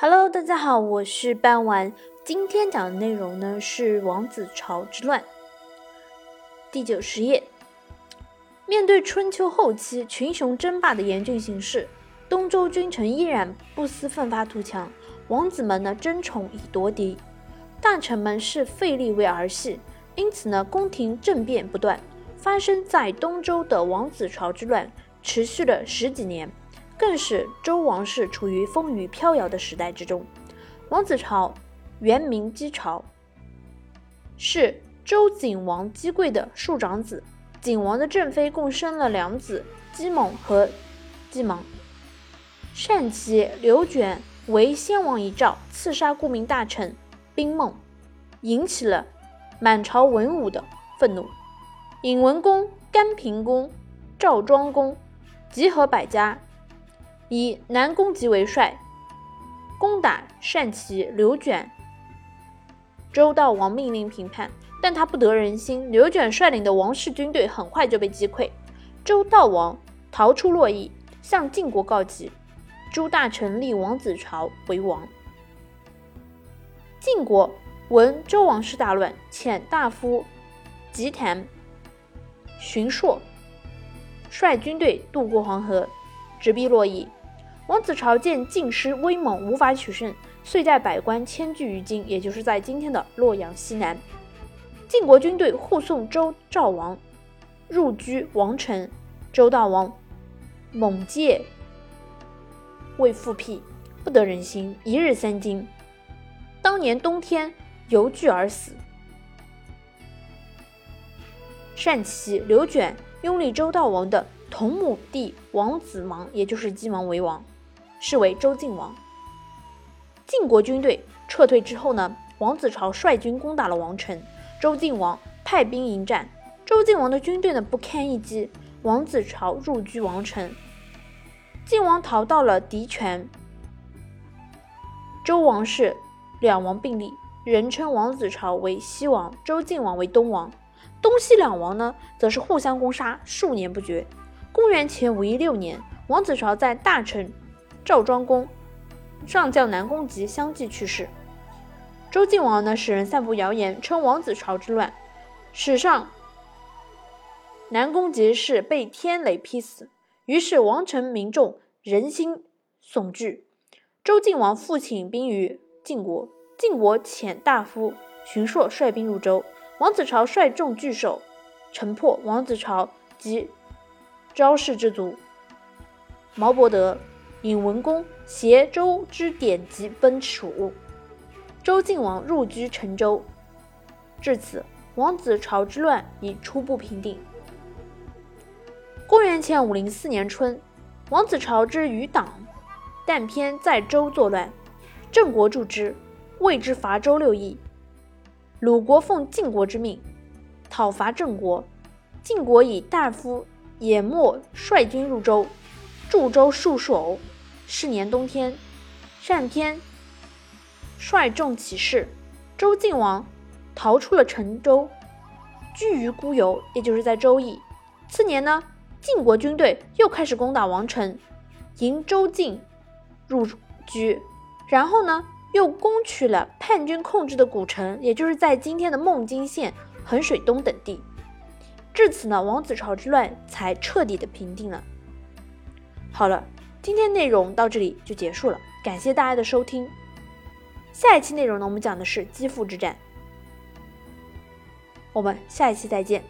Hello，大家好，我是半晚。今天讲的内容呢是王子朝之乱。第九十页，面对春秋后期群雄争霸的严峻形势，东周君臣依然不思奋发图强，王子们呢争宠以夺嫡，大臣们视废立为儿戏，因此呢宫廷政变不断。发生在东周的王子朝之乱持续了十几年。更使周王室处于风雨飘摇的时代之中。王子朝原名姬朝，是周景王姬贵的庶长子。景王的正妃共生了两子姬猛和姬芒。善妻刘卷为先王遗诏，刺杀顾命大臣兵孟，引起了满朝文武的愤怒。尹文公、甘平公、赵庄公集合百家。以南宫吉为帅，攻打单骑刘卷。周悼王命令平叛，但他不得人心。刘卷率领的王室军队很快就被击溃。周悼王逃出洛邑，向晋国告急。诸大臣立王子朝为王。晋国闻周王室大乱，遣大夫吉谈、荀硕率军队渡过黄河，直逼洛邑。王子朝见晋师威猛，无法取胜，遂带百官迁居于今，也就是在今天的洛阳西南。晋国军队护送周赵王入居王城，周悼王猛戒未复辟，不得人心，一日三惊。当年冬天犹惧而死。单骑刘卷拥立周悼王的同母弟王子芒，也就是姬芒为王。是为周晋王。晋国军队撤退之后呢，王子朝率军攻打了王城，周晋王派兵迎战，周晋王的军队呢不堪一击，王子朝入居王城，晋王逃到了狄泉，周王室两王并立，人称王子朝为西王，周晋王为东王，东西两王呢则是互相攻杀，数年不绝。公元前五一六年，王子朝在大城。赵庄公上将南宫吉相继去世。周晋王呢，使人散布谣言，称王子朝之乱。史上南宫吉是被天雷劈死。于是王城民众人心悚惧。周晋王复请兵于晋国，晋国遣大夫荀硕率兵入周，王子朝率众拒守，城破。王子朝及昭氏之族毛伯德。尹文公携周之典籍奔楚，周晋王入居陈州。至此，王子朝之乱已初步平定。公元前五零四年春，王子朝之余党，但偏在周作乱，郑国助之，为之伐周六邑。鲁国奉晋国之命，讨伐郑国。晋国以大夫野墨率军入周。驻州戍守。是年冬天，单偏率众起事，周晋王逃出了陈州，居于孤游，也就是在周邑。次年呢，晋国军队又开始攻打王城，迎周晋入居，然后呢，又攻取了叛军控制的古城，也就是在今天的孟津县衡水东等地。至此呢，王子朝之乱才彻底的平定了。好了，今天内容到这里就结束了，感谢大家的收听。下一期内容呢，我们讲的是肌肤之战，我们下一期再见。